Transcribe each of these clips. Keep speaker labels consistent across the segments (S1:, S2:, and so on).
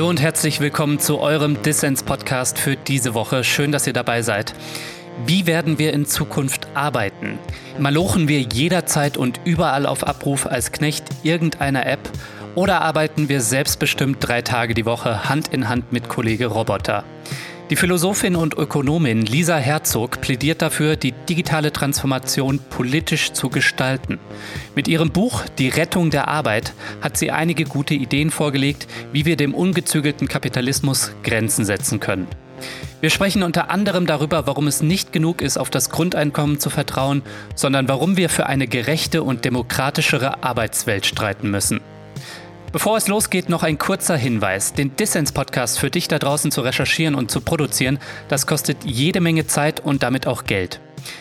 S1: Hallo und herzlich willkommen zu eurem Dissens-Podcast für diese Woche. Schön, dass ihr dabei seid. Wie werden wir in Zukunft arbeiten? Malochen wir jederzeit und überall auf Abruf als Knecht irgendeiner App oder arbeiten wir selbstbestimmt drei Tage die Woche Hand in Hand mit Kollege Roboter? Die Philosophin und Ökonomin Lisa Herzog plädiert dafür, die digitale Transformation politisch zu gestalten. Mit ihrem Buch Die Rettung der Arbeit hat sie einige gute Ideen vorgelegt, wie wir dem ungezügelten Kapitalismus Grenzen setzen können. Wir sprechen unter anderem darüber, warum es nicht genug ist, auf das Grundeinkommen zu vertrauen, sondern warum wir für eine gerechte und demokratischere Arbeitswelt streiten müssen. Bevor es losgeht, noch ein kurzer Hinweis. Den Dissens-Podcast für dich da draußen zu recherchieren und zu produzieren, das kostet jede Menge Zeit und damit auch Geld.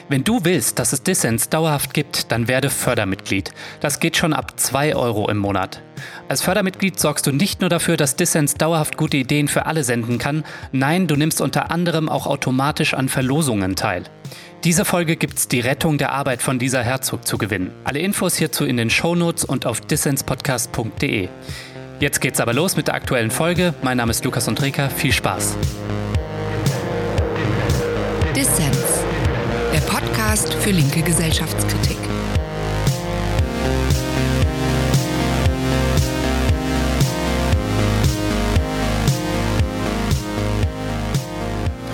S1: Wenn du willst, dass es Dissens dauerhaft gibt, dann werde Fördermitglied. Das geht schon ab 2 Euro im Monat. Als Fördermitglied sorgst du nicht nur dafür, dass Dissens dauerhaft gute Ideen für alle senden kann, nein, du nimmst unter anderem auch automatisch an Verlosungen teil. Diese Folge gibt's die Rettung der Arbeit von dieser Herzog zu gewinnen. Alle Infos hierzu in den Shownotes und auf dissenspodcast.de. Jetzt geht's aber los mit der aktuellen Folge. Mein Name ist Lukas Andreka. Viel Spaß.
S2: Dissens, der Podcast für linke Gesellschaftskritik.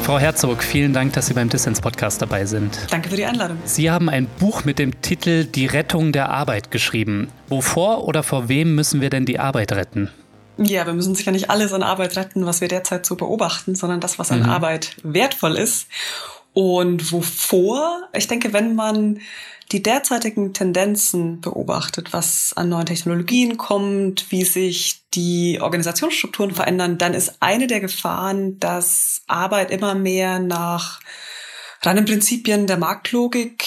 S1: Frau Herzog, vielen Dank, dass Sie beim Dissens-Podcast dabei sind.
S3: Danke für die Einladung.
S1: Sie haben ein Buch mit dem Titel Die Rettung der Arbeit geschrieben. Wovor oder vor wem müssen wir denn die Arbeit retten?
S3: Ja, wir müssen sicher nicht alles an Arbeit retten, was wir derzeit so beobachten, sondern das, was an mhm. Arbeit wertvoll ist. Und wovor? Ich denke, wenn man die derzeitigen Tendenzen beobachtet, was an neuen Technologien kommt, wie sich die Organisationsstrukturen verändern, dann ist eine der Gefahren, dass Arbeit immer mehr nach reinen Prinzipien der Marktlogik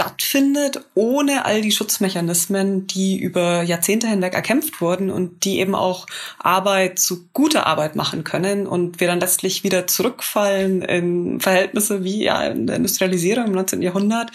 S3: stattfindet, ohne all die Schutzmechanismen, die über Jahrzehnte hinweg erkämpft wurden und die eben auch Arbeit zu guter Arbeit machen können und wir dann letztlich wieder zurückfallen in Verhältnisse wie ja in der Industrialisierung im 19. Jahrhundert,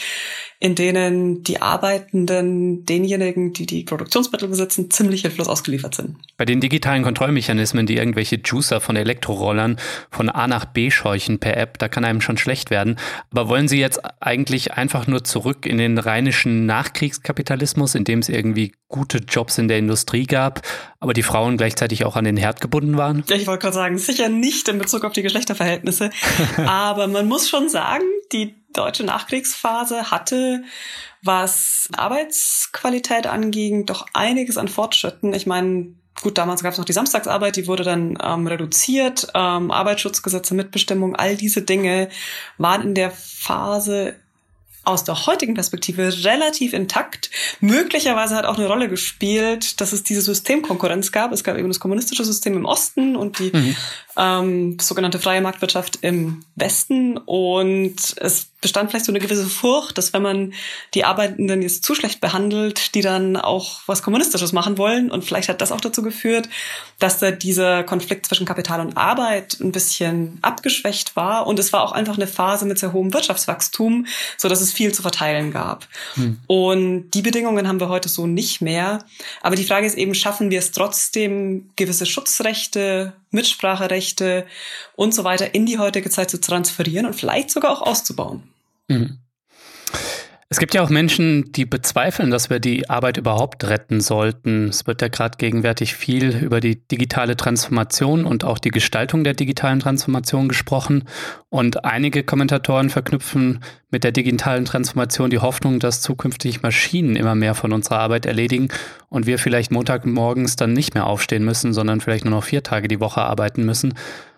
S3: in denen die Arbeitenden denjenigen, die die Produktionsmittel besitzen, ziemlich hilflos ausgeliefert sind.
S1: Bei den digitalen Kontrollmechanismen, die irgendwelche Juicer von Elektrorollern von A nach B scheuchen per App, da kann einem schon schlecht werden. Aber wollen Sie jetzt eigentlich einfach nur zurück in den rheinischen Nachkriegskapitalismus, in dem es irgendwie gute Jobs in der Industrie gab, aber die Frauen gleichzeitig auch an den Herd gebunden waren?
S3: Ja, ich wollte gerade sagen, sicher nicht in Bezug auf die Geschlechterverhältnisse. aber man muss schon sagen, die deutsche Nachkriegsphase hatte, was Arbeitsqualität anging, doch einiges an Fortschritten. Ich meine, gut, damals gab es noch die Samstagsarbeit, die wurde dann ähm, reduziert, ähm, Arbeitsschutzgesetze, Mitbestimmung, all diese Dinge waren in der Phase aus der heutigen Perspektive relativ intakt. Möglicherweise hat auch eine Rolle gespielt, dass es diese Systemkonkurrenz gab. Es gab eben das kommunistische System im Osten und die mhm. Ähm, sogenannte freie Marktwirtschaft im Westen. Und es bestand vielleicht so eine gewisse Furcht, dass wenn man die Arbeitenden jetzt zu schlecht behandelt, die dann auch was Kommunistisches machen wollen. Und vielleicht hat das auch dazu geführt, dass da dieser Konflikt zwischen Kapital und Arbeit ein bisschen abgeschwächt war. Und es war auch einfach eine Phase mit sehr hohem Wirtschaftswachstum, so dass es viel zu verteilen gab. Hm. Und die Bedingungen haben wir heute so nicht mehr. Aber die Frage ist eben, schaffen wir es trotzdem, gewisse Schutzrechte, Mitspracherechte und so weiter in die heutige Zeit zu transferieren und vielleicht sogar auch auszubauen? Mhm.
S1: Es gibt ja auch Menschen, die bezweifeln, dass wir die Arbeit überhaupt retten sollten. Es wird ja gerade gegenwärtig viel über die digitale Transformation und auch die Gestaltung der digitalen Transformation gesprochen. Und einige Kommentatoren verknüpfen mit der digitalen Transformation die Hoffnung, dass zukünftig Maschinen immer mehr von unserer Arbeit erledigen und wir vielleicht Montagmorgens dann nicht mehr aufstehen müssen, sondern vielleicht nur noch vier Tage die Woche arbeiten müssen.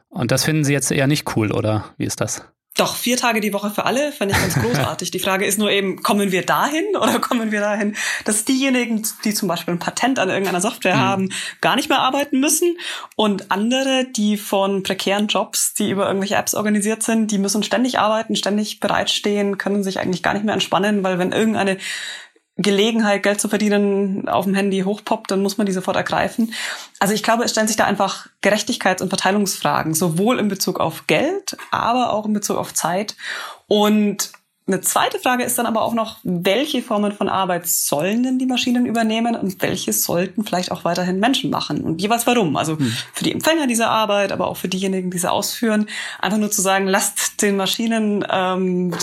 S1: Und das finden Sie jetzt eher nicht cool, oder wie ist das?
S3: Doch, vier Tage die Woche für alle fände ich ganz großartig. Die Frage ist nur eben, kommen wir dahin oder kommen wir dahin, dass diejenigen, die zum Beispiel ein Patent an irgendeiner Software mhm. haben, gar nicht mehr arbeiten müssen und andere, die von prekären Jobs, die über irgendwelche Apps organisiert sind, die müssen ständig arbeiten, ständig bereitstehen, können sich eigentlich gar nicht mehr entspannen, weil wenn irgendeine Gelegenheit, Geld zu verdienen, auf dem Handy hochpoppt, dann muss man die sofort ergreifen. Also ich glaube, es stellen sich da einfach Gerechtigkeits- und Verteilungsfragen, sowohl in Bezug auf Geld, aber auch in Bezug auf Zeit. Und Eine zweite Frage ist dann aber auch noch, welche Formen von Arbeit sollen denn die Maschinen übernehmen und welche sollten vielleicht auch weiterhin Menschen machen und jeweils warum? Also hm. für die Empfänger dieser Arbeit, aber auch für diejenigen, die sie ausführen, einfach nur zu sagen, lasst den Maschinen, ähm,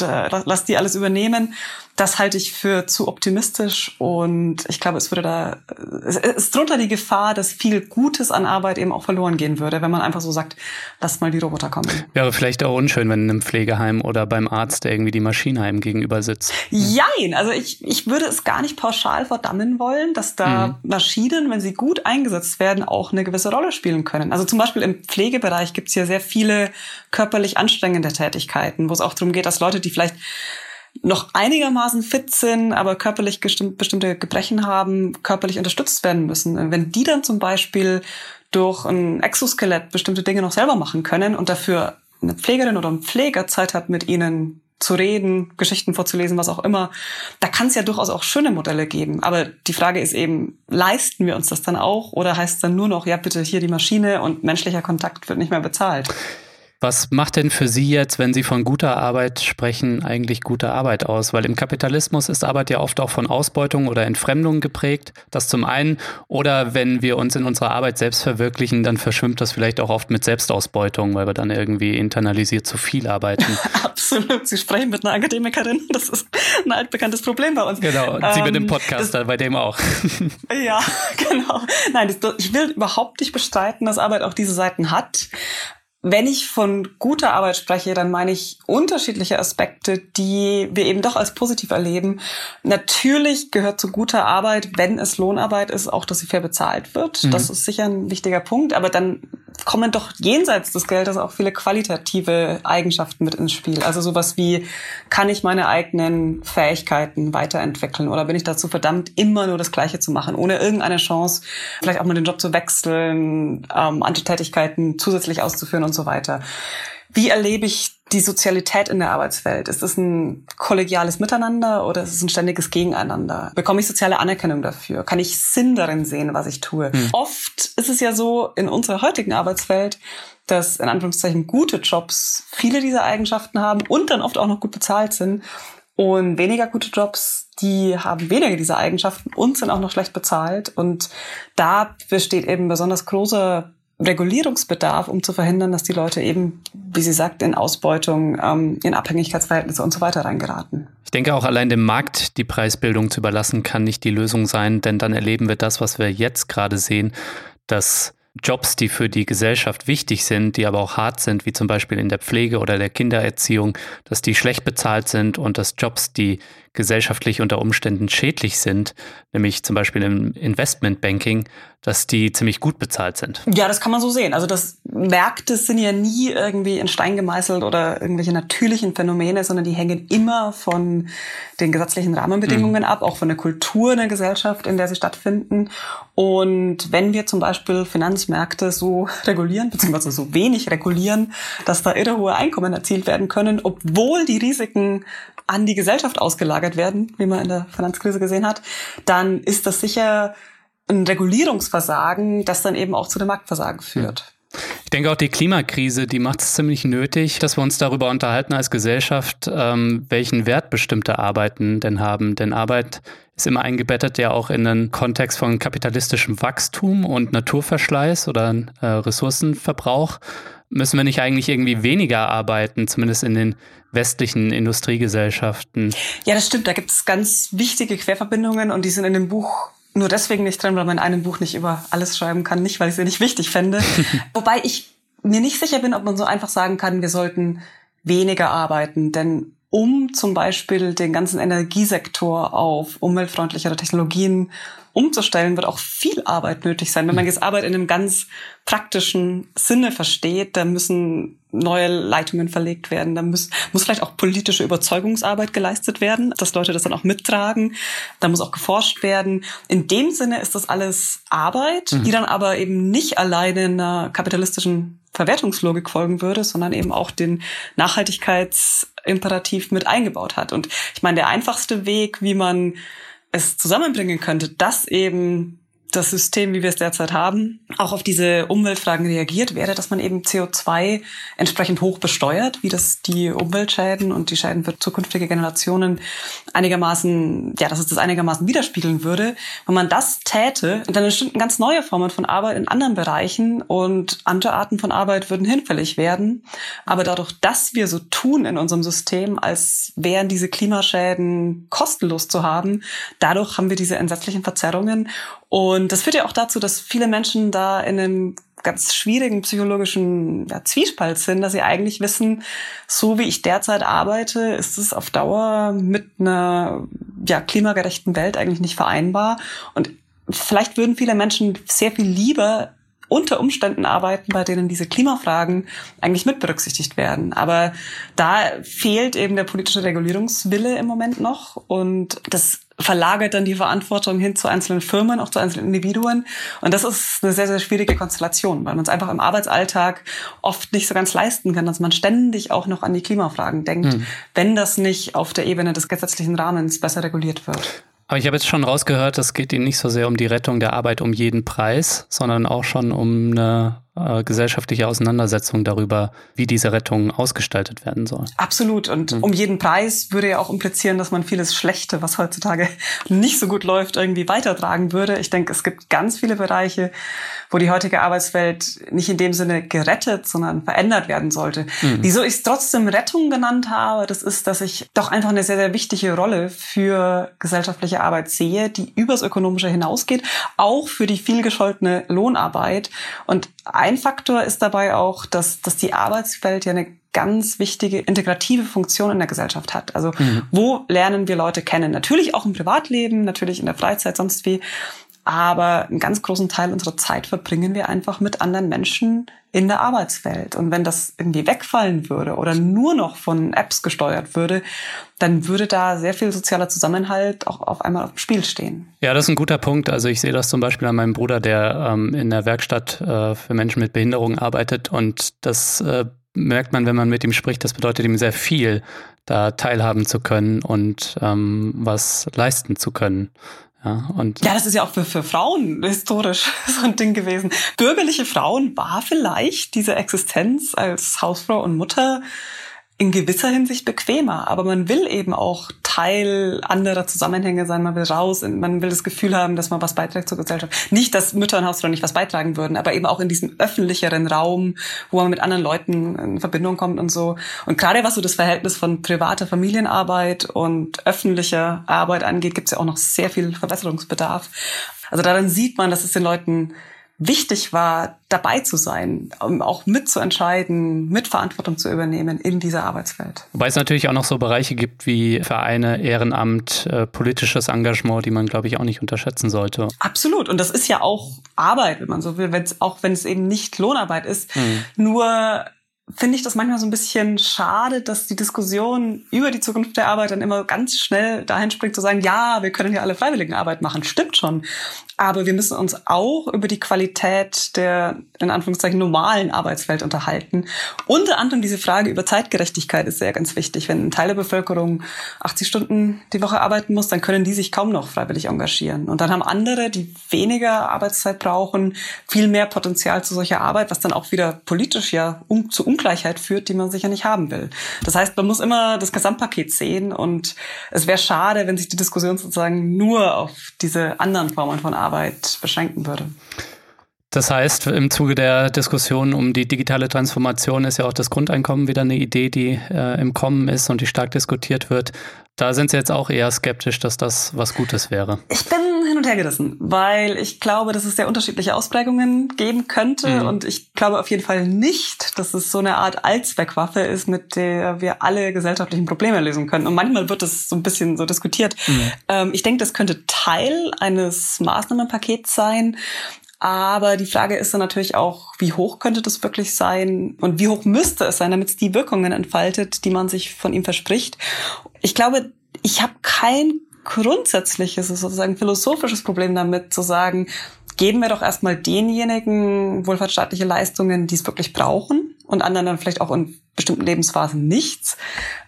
S3: lasst die alles übernehmen das halte ich für zu optimistisch und ich glaube, es würde da, es ist drunter die Gefahr, dass viel Gutes an Arbeit eben auch verloren gehen würde, wenn man einfach so sagt, lasst mal die Roboter kommen.
S1: Wäre vielleicht auch unschön, wenn in einem Pflegeheim oder beim Arzt irgendwie die Maschine einem gegenüber sitzt.
S3: Jein, also ich, ich würde es gar nicht pauschal verdammen wollen, dass da mhm. Maschinen, wenn sie gut eingesetzt werden, auch eine gewisse Rolle spielen können. Also zum Beispiel im Pflegebereich gibt es ja sehr viele körperlich anstrengende Tätigkeiten, wo es auch darum geht, dass Leute, die vielleicht noch einigermaßen fit sind, aber körperlich bestimmte Gebrechen haben, körperlich unterstützt werden müssen. Wenn die dann zum Beispiel durch ein Exoskelett bestimmte Dinge noch selber machen können und dafür eine Pflegerin oder ein Pfleger Zeit hat, mit ihnen zu reden, Geschichten vorzulesen, was auch immer. Da kann es ja durchaus auch schöne Modelle geben. Aber die Frage ist eben, leisten wir uns das dann auch oder heißt es dann nur noch, ja bitte hier die Maschine und menschlicher Kontakt wird nicht mehr bezahlt?
S1: Was macht denn für Sie jetzt, wenn Sie von guter Arbeit sprechen, eigentlich gute Arbeit aus? Weil im Kapitalismus ist Arbeit ja oft auch von Ausbeutung oder Entfremdung geprägt. Das zum einen. Oder wenn wir uns in unserer Arbeit selbst verwirklichen, dann verschwimmt das vielleicht auch oft mit Selbstausbeutung, weil wir dann irgendwie internalisiert zu viel arbeiten.
S3: Absolut. Sie sprechen mit einer Akademikerin. Das ist ein altbekanntes Problem bei uns.
S1: Genau. Sie ähm, mit dem Podcaster, bei dem auch.
S3: ja, genau. Nein, das, ich will überhaupt nicht bestreiten, dass Arbeit auch diese Seiten hat. Wenn ich von guter Arbeit spreche, dann meine ich unterschiedliche Aspekte, die wir eben doch als positiv erleben. Natürlich gehört zu guter Arbeit, wenn es Lohnarbeit ist, auch, dass sie fair bezahlt wird. Mhm. Das ist sicher ein wichtiger Punkt. Aber dann kommen doch jenseits des Geldes auch viele qualitative Eigenschaften mit ins Spiel. Also sowas wie, kann ich meine eigenen Fähigkeiten weiterentwickeln oder bin ich dazu verdammt, immer nur das Gleiche zu machen, ohne irgendeine Chance, vielleicht auch mal den Job zu wechseln, ähm, andere Tätigkeiten zusätzlich auszuführen und so weiter. Wie erlebe ich die Sozialität in der Arbeitswelt? Ist es ein kollegiales Miteinander oder ist es ein ständiges Gegeneinander? Bekomme ich soziale Anerkennung dafür? Kann ich Sinn darin sehen, was ich tue? Hm. Oft ist es ja so in unserer heutigen Arbeitswelt, dass in Anführungszeichen gute Jobs viele dieser Eigenschaften haben und dann oft auch noch gut bezahlt sind. Und weniger gute Jobs, die haben weniger dieser Eigenschaften und sind auch noch schlecht bezahlt. Und da besteht eben besonders großer Regulierungsbedarf, um zu verhindern, dass die Leute eben, wie sie sagt, in Ausbeutung, ähm, in Abhängigkeitsverhältnisse und so weiter reingeraten.
S1: Ich denke auch allein dem Markt die Preisbildung zu überlassen, kann nicht die Lösung sein, denn dann erleben wir das, was wir jetzt gerade sehen, dass Jobs, die für die Gesellschaft wichtig sind, die aber auch hart sind, wie zum Beispiel in der Pflege oder der Kindererziehung, dass die schlecht bezahlt sind und dass Jobs, die gesellschaftlich unter Umständen schädlich sind, nämlich zum Beispiel im Investmentbanking, dass die ziemlich gut bezahlt sind.
S3: Ja, das kann man so sehen. Also das Märkte sind ja nie irgendwie in Stein gemeißelt oder irgendwelche natürlichen Phänomene, sondern die hängen immer von den gesetzlichen Rahmenbedingungen mhm. ab, auch von der Kultur der Gesellschaft, in der sie stattfinden. Und wenn wir zum Beispiel Finanzmärkte so regulieren, beziehungsweise so wenig regulieren, dass da irre hohe Einkommen erzielt werden können, obwohl die Risiken an die Gesellschaft ausgelagert werden, wie man in der Finanzkrise gesehen hat, dann ist das sicher ein Regulierungsversagen, das dann eben auch zu dem Marktversagen führt.
S1: Ich denke auch die Klimakrise, die macht es ziemlich nötig, dass wir uns darüber unterhalten als Gesellschaft, ähm, welchen Wert bestimmte Arbeiten denn haben. Denn Arbeit ist immer eingebettet ja auch in einen Kontext von kapitalistischem Wachstum und Naturverschleiß oder äh, Ressourcenverbrauch. Müssen wir nicht eigentlich irgendwie weniger arbeiten, zumindest in den westlichen Industriegesellschaften?
S3: Ja, das stimmt. Da gibt es ganz wichtige Querverbindungen und die sind in dem Buch nur deswegen nicht drin, weil man in einem Buch nicht über alles schreiben kann, nicht weil ich sie nicht wichtig fände. Wobei ich mir nicht sicher bin, ob man so einfach sagen kann, wir sollten weniger arbeiten, denn um zum Beispiel den ganzen Energiesektor auf umweltfreundlichere Technologien umzustellen, wird auch viel Arbeit nötig sein. Wenn man jetzt Arbeit in einem ganz praktischen Sinne versteht, da müssen neue Leitungen verlegt werden, da muss, muss vielleicht auch politische Überzeugungsarbeit geleistet werden, dass Leute das dann auch mittragen, da muss auch geforscht werden. In dem Sinne ist das alles Arbeit, mhm. die dann aber eben nicht alleine einer kapitalistischen Verwertungslogik folgen würde, sondern eben auch den Nachhaltigkeitsimperativ mit eingebaut hat. Und ich meine, der einfachste Weg, wie man es zusammenbringen könnte, dass eben das System, wie wir es derzeit haben, auch auf diese Umweltfragen reagiert, wäre, dass man eben CO2 entsprechend hoch besteuert, wie das die Umweltschäden und die Schäden für zukünftige Generationen einigermaßen, ja, dass es das einigermaßen widerspiegeln würde. Wenn man das täte, dann entstünden ganz neue Formen von Arbeit in anderen Bereichen und andere Arten von Arbeit würden hinfällig werden. Aber dadurch, dass wir so tun in unserem System, als wären diese Klimaschäden kostenlos zu haben, dadurch haben wir diese entsetzlichen Verzerrungen und das führt ja auch dazu, dass viele Menschen da in einem ganz schwierigen psychologischen ja, Zwiespalt sind, dass sie eigentlich wissen, so wie ich derzeit arbeite, ist es auf Dauer mit einer ja, klimagerechten Welt eigentlich nicht vereinbar. Und vielleicht würden viele Menschen sehr viel lieber unter Umständen arbeiten, bei denen diese Klimafragen eigentlich mit berücksichtigt werden. Aber da fehlt eben der politische Regulierungswille im Moment noch und das verlagert dann die Verantwortung hin zu einzelnen Firmen, auch zu einzelnen Individuen. Und das ist eine sehr, sehr schwierige Konstellation, weil man es einfach im Arbeitsalltag oft nicht so ganz leisten kann, dass man ständig auch noch an die Klimafragen denkt, mhm. wenn das nicht auf der Ebene des gesetzlichen Rahmens besser reguliert wird.
S1: Aber ich habe jetzt schon rausgehört, es geht Ihnen nicht so sehr um die Rettung der Arbeit um jeden Preis, sondern auch schon um eine äh, gesellschaftliche Auseinandersetzung darüber, wie diese Rettung ausgestaltet werden soll.
S3: Absolut. Und mhm. um jeden Preis würde ja auch implizieren, dass man vieles Schlechte, was heutzutage nicht so gut läuft, irgendwie weitertragen würde. Ich denke, es gibt ganz viele Bereiche, wo die heutige Arbeitswelt nicht in dem Sinne gerettet, sondern verändert werden sollte. Mhm. Wieso ich es trotzdem Rettung genannt habe, das ist, dass ich doch einfach eine sehr, sehr wichtige Rolle für gesellschaftliche Arbeit sehe, die übers Ökonomische hinausgeht, auch für die vielgescholtene Lohnarbeit. Und ein Faktor ist dabei auch, dass, dass die Arbeitswelt ja eine ganz wichtige integrative Funktion in der Gesellschaft hat. Also mhm. wo lernen wir Leute kennen? Natürlich auch im Privatleben, natürlich in der Freizeit, sonst wie. Aber einen ganz großen Teil unserer Zeit verbringen wir einfach mit anderen Menschen in der Arbeitswelt. Und wenn das irgendwie wegfallen würde oder nur noch von Apps gesteuert würde, dann würde da sehr viel sozialer Zusammenhalt auch auf einmal auf dem Spiel stehen.
S1: Ja, das ist ein guter Punkt. Also ich sehe das zum Beispiel an meinem Bruder, der ähm, in der Werkstatt äh, für Menschen mit Behinderungen arbeitet. Und das äh, merkt man, wenn man mit ihm spricht. Das bedeutet ihm sehr viel, da teilhaben zu können und ähm, was leisten zu können.
S3: Ja, und ja, das ist ja auch für, für Frauen historisch so ein Ding gewesen. Bürgerliche Frauen war vielleicht diese Existenz als Hausfrau und Mutter in gewisser Hinsicht bequemer, aber man will eben auch Teil anderer Zusammenhänge sein, man will raus, man will das Gefühl haben, dass man was beiträgt zur Gesellschaft. Nicht, dass Mütter und Hausfrauen nicht was beitragen würden, aber eben auch in diesem öffentlicheren Raum, wo man mit anderen Leuten in Verbindung kommt und so. Und gerade was so das Verhältnis von privater Familienarbeit und öffentlicher Arbeit angeht, gibt es ja auch noch sehr viel Verbesserungsbedarf. Also daran sieht man, dass es den Leuten wichtig war, dabei zu sein, um auch mitzuentscheiden, Mitverantwortung zu übernehmen in dieser Arbeitswelt.
S1: Wobei es natürlich auch noch so Bereiche gibt wie Vereine, Ehrenamt, äh, politisches Engagement, die man, glaube ich, auch nicht unterschätzen sollte.
S3: Absolut. Und das ist ja auch Arbeit, wenn man so will, wenn's, auch wenn es eben nicht Lohnarbeit ist. Mhm. Nur finde ich das manchmal so ein bisschen schade, dass die Diskussion über die Zukunft der Arbeit dann immer ganz schnell dahin springt zu sagen, ja, wir können ja alle Freiwilligenarbeit machen. Stimmt schon. Aber wir müssen uns auch über die Qualität der, in Anführungszeichen, normalen Arbeitswelt unterhalten. Unter anderem diese Frage über Zeitgerechtigkeit ist sehr ganz wichtig. Wenn ein Teil der Bevölkerung 80 Stunden die Woche arbeiten muss, dann können die sich kaum noch freiwillig engagieren. Und dann haben andere, die weniger Arbeitszeit brauchen, viel mehr Potenzial zu solcher Arbeit, was dann auch wieder politisch ja um, zu Ungleichheit führt, die man sicher nicht haben will. Das heißt, man muss immer das Gesamtpaket sehen und es wäre schade, wenn sich die Diskussion sozusagen nur auf diese anderen Formen von Arbeit Arbeit beschränken würde.
S1: Das heißt, im Zuge der Diskussion um die digitale Transformation ist ja auch das Grundeinkommen wieder eine Idee, die äh, im Kommen ist und die stark diskutiert wird. Da sind Sie jetzt auch eher skeptisch, dass das was Gutes wäre.
S3: Ich bin hin und her gerissen, weil ich glaube, dass es sehr unterschiedliche Ausprägungen geben könnte mhm. und ich glaube auf jeden Fall nicht, dass es so eine Art Allzweckwaffe ist, mit der wir alle gesellschaftlichen Probleme lösen können. Und manchmal wird es so ein bisschen so diskutiert. Mhm. Ähm, ich denke, das könnte Teil eines Maßnahmenpakets sein, aber die Frage ist dann natürlich auch, wie hoch könnte das wirklich sein und wie hoch müsste es sein, damit es die Wirkungen entfaltet, die man sich von ihm verspricht. Ich glaube, ich habe kein grundsätzliches, sozusagen philosophisches Problem damit zu sagen, geben wir doch erstmal denjenigen wohlfahrtsstaatliche Leistungen, die es wirklich brauchen und anderen dann vielleicht auch in bestimmten Lebensphasen nichts.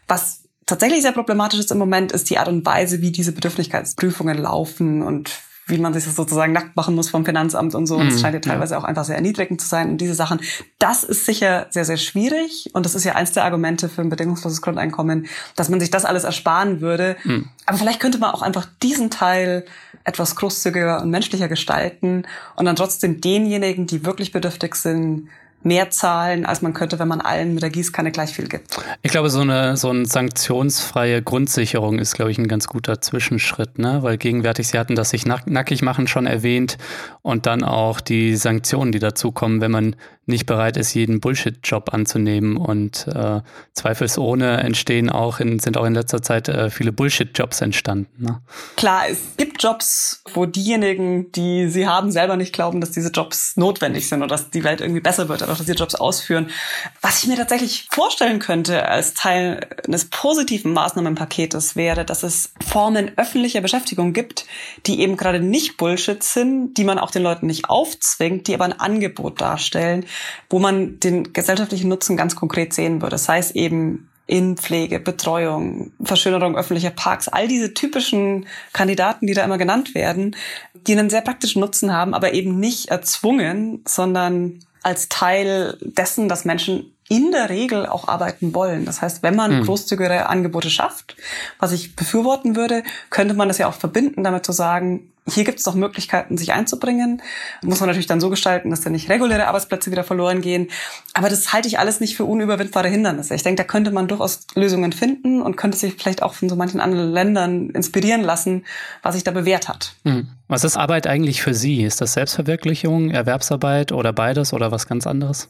S3: Was tatsächlich sehr problematisch ist im Moment, ist die Art und Weise, wie diese Bedürftigkeitsprüfungen laufen und wie man sich das sozusagen nackt machen muss vom Finanzamt und so. Und es mhm, scheint ja teilweise auch einfach sehr erniedrigend zu sein. Und diese Sachen, das ist sicher sehr, sehr schwierig. Und das ist ja eins der Argumente für ein bedingungsloses Grundeinkommen, dass man sich das alles ersparen würde. Mhm. Aber vielleicht könnte man auch einfach diesen Teil etwas großzügiger und menschlicher gestalten und dann trotzdem denjenigen, die wirklich bedürftig sind, mehr zahlen, als man könnte, wenn man allen mit der Gießkanne gleich viel gibt.
S1: Ich glaube, so eine, so eine sanktionsfreie Grundsicherung ist, glaube ich, ein ganz guter Zwischenschritt, ne? Weil gegenwärtig, Sie hatten das sich nack nackig machen schon erwähnt und dann auch die Sanktionen, die dazukommen, wenn man nicht bereit ist, jeden Bullshit-Job anzunehmen. Und äh, zweifelsohne entstehen auch in, sind auch in letzter Zeit äh, viele Bullshit-Jobs entstanden. Ne?
S3: Klar, es gibt Jobs, wo diejenigen, die sie haben, selber nicht glauben, dass diese Jobs notwendig sind oder dass die Welt irgendwie besser wird, aber dass sie Jobs ausführen. Was ich mir tatsächlich vorstellen könnte als Teil eines positiven Maßnahmenpaketes wäre, dass es Formen öffentlicher Beschäftigung gibt, die eben gerade nicht Bullshit sind, die man auch den Leuten nicht aufzwingt, die aber ein Angebot darstellen, wo man den gesellschaftlichen Nutzen ganz konkret sehen würde. Das heißt eben in Pflege, Betreuung, Verschönerung öffentlicher Parks, all diese typischen Kandidaten, die da immer genannt werden, die einen sehr praktischen Nutzen haben, aber eben nicht erzwungen, sondern als Teil dessen, dass Menschen in der Regel auch arbeiten wollen. Das heißt, wenn man mhm. großzügigere Angebote schafft, was ich befürworten würde, könnte man das ja auch verbinden, damit zu sagen, hier gibt es doch Möglichkeiten, sich einzubringen. Muss man natürlich dann so gestalten, dass dann nicht reguläre Arbeitsplätze wieder verloren gehen. Aber das halte ich alles nicht für unüberwindbare Hindernisse. Ich denke, da könnte man durchaus Lösungen finden und könnte sich vielleicht auch von so manchen anderen Ländern inspirieren lassen, was sich da bewährt hat.
S1: Mhm. Was ist Arbeit eigentlich für Sie? Ist das Selbstverwirklichung, Erwerbsarbeit oder beides oder was ganz anderes?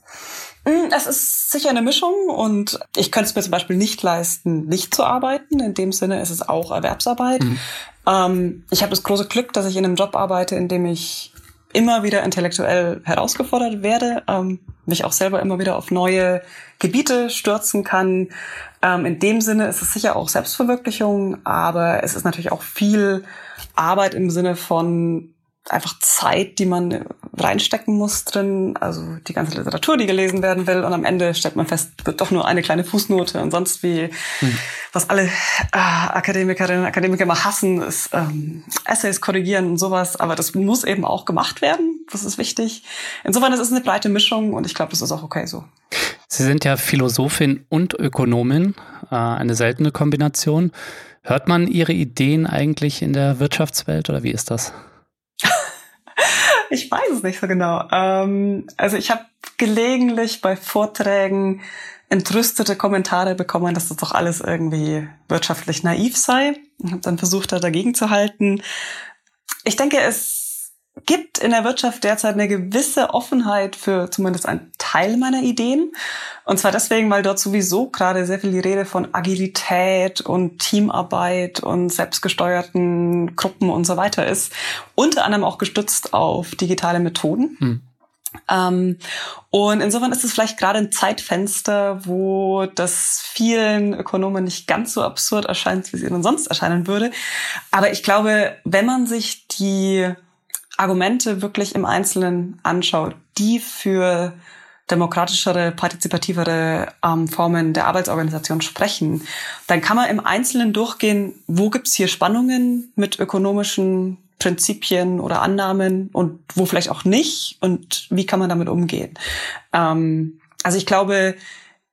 S3: Hm, es ist sicher eine Mischung und ich könnte es mir zum Beispiel nicht leisten, nicht zu arbeiten. In dem Sinne ist es auch Erwerbsarbeit. Mhm. Ähm, ich habe das große Glück, dass ich in einem Job arbeite, in dem ich immer wieder intellektuell herausgefordert werde, ähm, mich auch selber immer wieder auf neue Gebiete stürzen kann. Ähm, in dem Sinne ist es sicher auch Selbstverwirklichung, aber es ist natürlich auch viel Arbeit im Sinne von einfach Zeit, die man reinstecken muss drin, also die ganze Literatur, die gelesen werden will und am Ende stellt man fest, wird doch nur eine kleine Fußnote und sonst wie, hm. was alle äh, Akademikerinnen und Akademiker immer hassen, ist ähm, Essays korrigieren und sowas, aber das muss eben auch gemacht werden, das ist wichtig. Insofern ist es eine breite Mischung und ich glaube, das ist auch okay so.
S1: Sie sind ja Philosophin und Ökonomin, äh, eine seltene Kombination. Hört man Ihre Ideen eigentlich in der Wirtschaftswelt oder wie ist das?
S3: Ich weiß es nicht so genau. Ähm, also ich habe gelegentlich bei Vorträgen entrüstete Kommentare bekommen, dass das doch alles irgendwie wirtschaftlich naiv sei. Ich habe dann versucht, da dagegen zu halten. Ich denke, es gibt in der Wirtschaft derzeit eine gewisse Offenheit für zumindest einen Teil meiner Ideen. Und zwar deswegen, weil dort sowieso gerade sehr viel die Rede von Agilität und Teamarbeit und selbstgesteuerten Gruppen und so weiter ist. Unter anderem auch gestützt auf digitale Methoden. Hm. Ähm, und insofern ist es vielleicht gerade ein Zeitfenster, wo das vielen Ökonomen nicht ganz so absurd erscheint, wie es ihnen sonst erscheinen würde. Aber ich glaube, wenn man sich die Argumente wirklich im Einzelnen anschaut, die für demokratischere, partizipativere ähm, Formen der Arbeitsorganisation sprechen, dann kann man im Einzelnen durchgehen, wo gibt's hier Spannungen mit ökonomischen Prinzipien oder Annahmen und wo vielleicht auch nicht und wie kann man damit umgehen. Ähm, also ich glaube,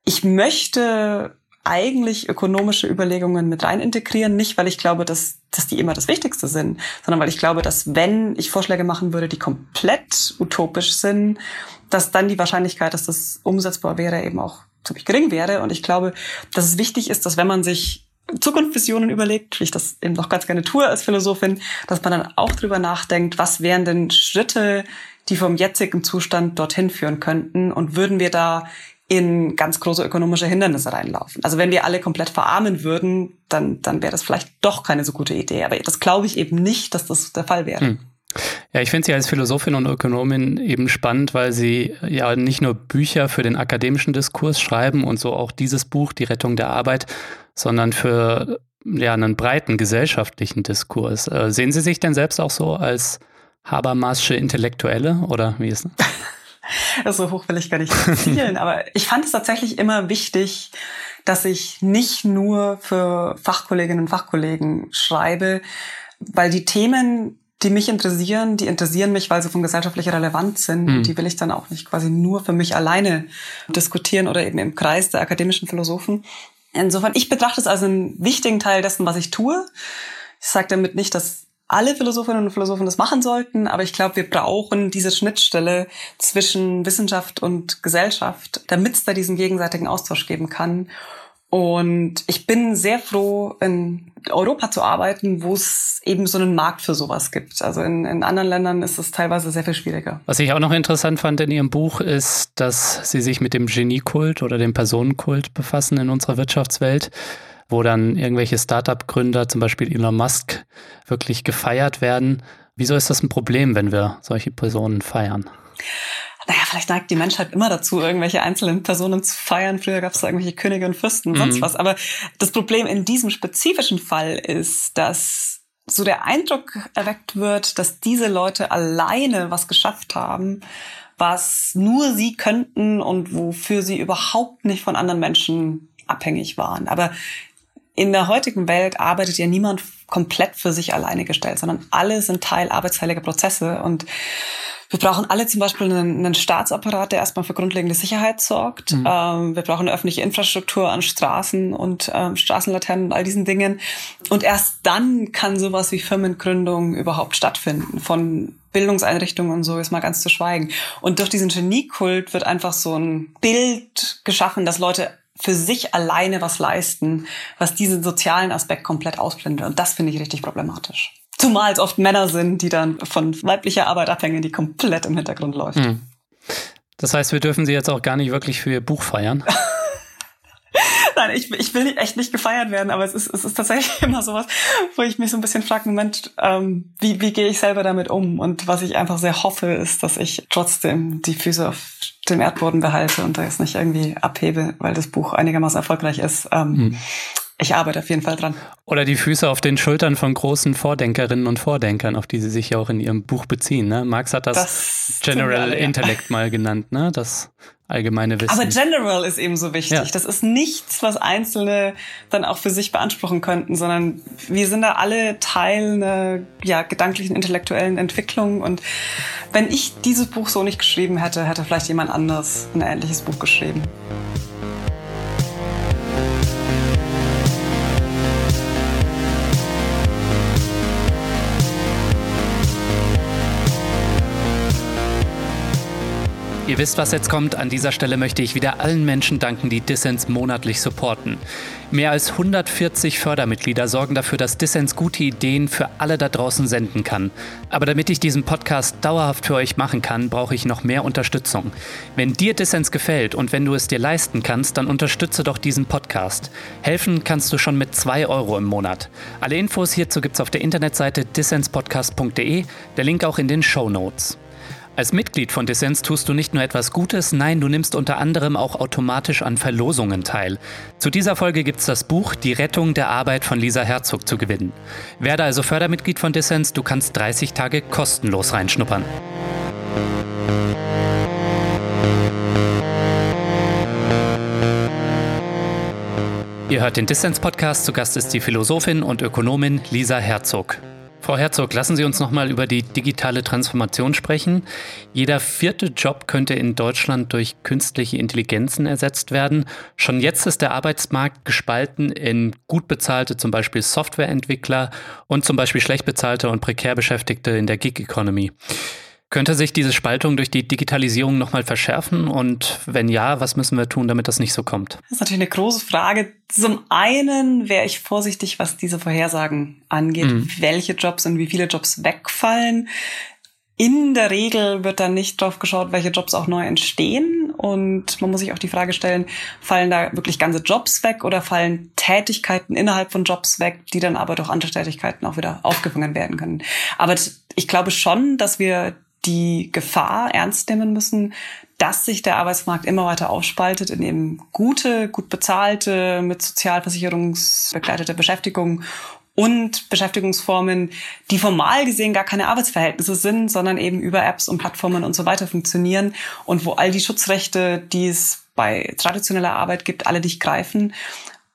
S3: ich möchte eigentlich ökonomische Überlegungen mit rein integrieren, nicht weil ich glaube, dass, dass die immer das Wichtigste sind, sondern weil ich glaube, dass wenn ich Vorschläge machen würde, die komplett utopisch sind, dass dann die Wahrscheinlichkeit, dass das umsetzbar wäre, eben auch ziemlich gering wäre. Und ich glaube, dass es wichtig ist, dass wenn man sich Zukunftsvisionen überlegt, wie ich das eben noch ganz gerne tue als Philosophin, dass man dann auch drüber nachdenkt, was wären denn Schritte, die vom jetzigen Zustand dorthin führen könnten und würden wir da in ganz große ökonomische Hindernisse reinlaufen. Also wenn wir alle komplett verarmen würden, dann, dann wäre das vielleicht doch keine so gute Idee. Aber das glaube ich eben nicht, dass das der Fall wäre. Hm.
S1: Ja, ich finde sie als Philosophin und Ökonomin eben spannend, weil sie ja nicht nur Bücher für den akademischen Diskurs schreiben und so auch dieses Buch, Die Rettung der Arbeit, sondern für ja, einen breiten gesellschaftlichen Diskurs. Äh, sehen Sie sich denn selbst auch so als Habermasche Intellektuelle oder wie ist das?
S3: so hoch will ich gar nicht zielen, aber ich fand es tatsächlich immer wichtig, dass ich nicht nur für Fachkolleginnen und Fachkollegen schreibe, weil die Themen, die mich interessieren, die interessieren mich, weil sie von gesellschaftlicher Relevanz sind. Mhm. Die will ich dann auch nicht quasi nur für mich alleine diskutieren oder eben im Kreis der akademischen Philosophen. Insofern, ich betrachte es als einen wichtigen Teil dessen, was ich tue. Ich sage damit nicht, dass alle Philosophinnen und Philosophen das machen sollten, aber ich glaube, wir brauchen diese Schnittstelle zwischen Wissenschaft und Gesellschaft, damit es da diesen gegenseitigen Austausch geben kann. Und ich bin sehr froh, in Europa zu arbeiten, wo es eben so einen Markt für sowas gibt. Also in, in anderen Ländern ist es teilweise sehr viel schwieriger.
S1: Was ich auch noch interessant fand in Ihrem Buch ist, dass Sie sich mit dem Geniekult oder dem Personenkult befassen in unserer Wirtschaftswelt wo dann irgendwelche Startup-Gründer, zum Beispiel Elon Musk, wirklich gefeiert werden. Wieso ist das ein Problem, wenn wir solche Personen feiern?
S3: naja, vielleicht neigt die Menschheit immer dazu, irgendwelche einzelnen Personen zu feiern. Früher gab es da irgendwelche Könige und Fürsten und mhm. sonst was. Aber das Problem in diesem spezifischen Fall ist, dass so der Eindruck erweckt wird, dass diese Leute alleine was geschafft haben, was nur sie könnten und wofür sie überhaupt nicht von anderen Menschen abhängig waren. Aber in der heutigen Welt arbeitet ja niemand komplett für sich alleine gestellt, sondern alle sind Teil arbeitsteiliger Prozesse und wir brauchen alle zum Beispiel einen, einen Staatsapparat, der erstmal für grundlegende Sicherheit sorgt. Mhm. Ähm, wir brauchen eine öffentliche Infrastruktur an Straßen und ähm, Straßenlaternen und all diesen Dingen. Und erst dann kann sowas wie Firmengründung überhaupt stattfinden. Von Bildungseinrichtungen und so ist mal ganz zu schweigen. Und durch diesen Geniekult wird einfach so ein Bild geschaffen, dass Leute für sich alleine was leisten, was diesen sozialen Aspekt komplett ausblendet. Und das finde ich richtig problematisch. Zumal es oft Männer sind, die dann von weiblicher Arbeit abhängen, die komplett im Hintergrund läuft. Hm.
S1: Das heißt, wir dürfen sie jetzt auch gar nicht wirklich für ihr Buch feiern.
S3: Nein, ich, ich will echt nicht gefeiert werden, aber es ist, es ist tatsächlich immer sowas, wo ich mich so ein bisschen frage, Moment, ähm, wie, wie gehe ich selber damit um? Und was ich einfach sehr hoffe, ist, dass ich trotzdem die Füße auf dem Erdboden behalte und da jetzt nicht irgendwie abhebe, weil das Buch einigermaßen erfolgreich ist. Ähm, hm ich arbeite auf jeden Fall dran.
S1: Oder die Füße auf den Schultern von großen Vordenkerinnen und Vordenkern, auf die Sie sich ja auch in Ihrem Buch beziehen. Ne? Marx hat das, das General alle, ja. Intellect mal genannt, ne? das allgemeine Wissen.
S3: Aber General ist eben so wichtig. Ja. Das ist nichts, was Einzelne dann auch für sich beanspruchen könnten, sondern wir sind da alle Teil einer ja, gedanklichen, intellektuellen Entwicklung. Und wenn ich dieses Buch so nicht geschrieben hätte, hätte vielleicht jemand anders ein ähnliches Buch geschrieben.
S1: Ihr wisst, was jetzt kommt. An dieser Stelle möchte ich wieder allen Menschen danken, die Dissens monatlich supporten. Mehr als 140 Fördermitglieder sorgen dafür, dass Dissens gute Ideen für alle da draußen senden kann. Aber damit ich diesen Podcast dauerhaft für euch machen kann, brauche ich noch mehr Unterstützung. Wenn dir Dissens gefällt und wenn du es dir leisten kannst, dann unterstütze doch diesen Podcast. Helfen kannst du schon mit 2 Euro im Monat. Alle Infos hierzu gibt es auf der Internetseite dissenspodcast.de, der Link auch in den Show Notes. Als Mitglied von Dissens tust du nicht nur etwas Gutes, nein, du nimmst unter anderem auch automatisch an Verlosungen teil. Zu dieser Folge gibt's das Buch Die Rettung der Arbeit von Lisa Herzog zu gewinnen. Werde also Fördermitglied von Dissens, du kannst 30 Tage kostenlos reinschnuppern. Ihr hört den Dissens-Podcast. Zu Gast ist die Philosophin und Ökonomin Lisa Herzog. Frau Herzog, lassen Sie uns noch mal über die digitale Transformation sprechen. Jeder vierte Job könnte in Deutschland durch künstliche Intelligenzen ersetzt werden. Schon jetzt ist der Arbeitsmarkt gespalten in gut bezahlte, zum Beispiel Softwareentwickler und zum Beispiel schlecht bezahlte und prekär Beschäftigte in der Gig Economy. Könnte sich diese Spaltung durch die Digitalisierung nochmal verschärfen? Und wenn ja, was müssen wir tun, damit das nicht so kommt?
S3: Das ist natürlich eine große Frage. Zum einen wäre ich vorsichtig, was diese Vorhersagen angeht, mhm. welche Jobs und wie viele Jobs wegfallen. In der Regel wird dann nicht drauf geschaut, welche Jobs auch neu entstehen. Und man muss sich auch die Frage stellen, fallen da wirklich ganze Jobs weg oder fallen Tätigkeiten innerhalb von Jobs weg, die dann aber durch andere Tätigkeiten auch wieder aufgefangen werden können. Aber ich glaube schon, dass wir die Gefahr ernst nehmen müssen, dass sich der Arbeitsmarkt immer weiter aufspaltet in eben gute, gut bezahlte, mit sozialversicherungsbegleitete Beschäftigung und Beschäftigungsformen, die formal gesehen gar keine Arbeitsverhältnisse sind, sondern eben über Apps und Plattformen und so weiter funktionieren und wo all die Schutzrechte, die es bei traditioneller Arbeit gibt, alle nicht greifen.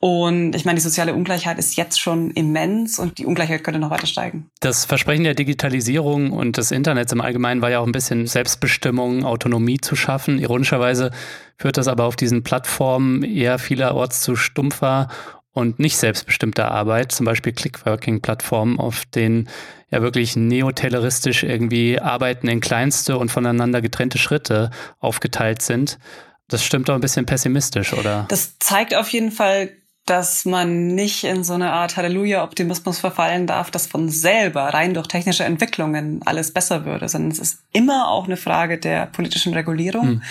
S3: Und ich meine, die soziale Ungleichheit ist jetzt schon immens und die Ungleichheit könnte noch weiter steigen.
S1: Das Versprechen der Digitalisierung und des Internets im Allgemeinen war ja auch ein bisschen Selbstbestimmung, Autonomie zu schaffen. Ironischerweise führt das aber auf diesen Plattformen eher vielerorts zu stumpfer und nicht selbstbestimmter Arbeit, zum Beispiel Clickworking-Plattformen, auf denen ja wirklich neotayloristisch irgendwie Arbeiten in kleinste und voneinander getrennte Schritte aufgeteilt sind. Das stimmt doch ein bisschen pessimistisch, oder?
S3: Das zeigt auf jeden Fall dass man nicht in so eine Art Halleluja-Optimismus verfallen darf, dass von selber rein durch technische Entwicklungen alles besser würde, sondern es ist immer auch eine Frage der politischen Regulierung, hm.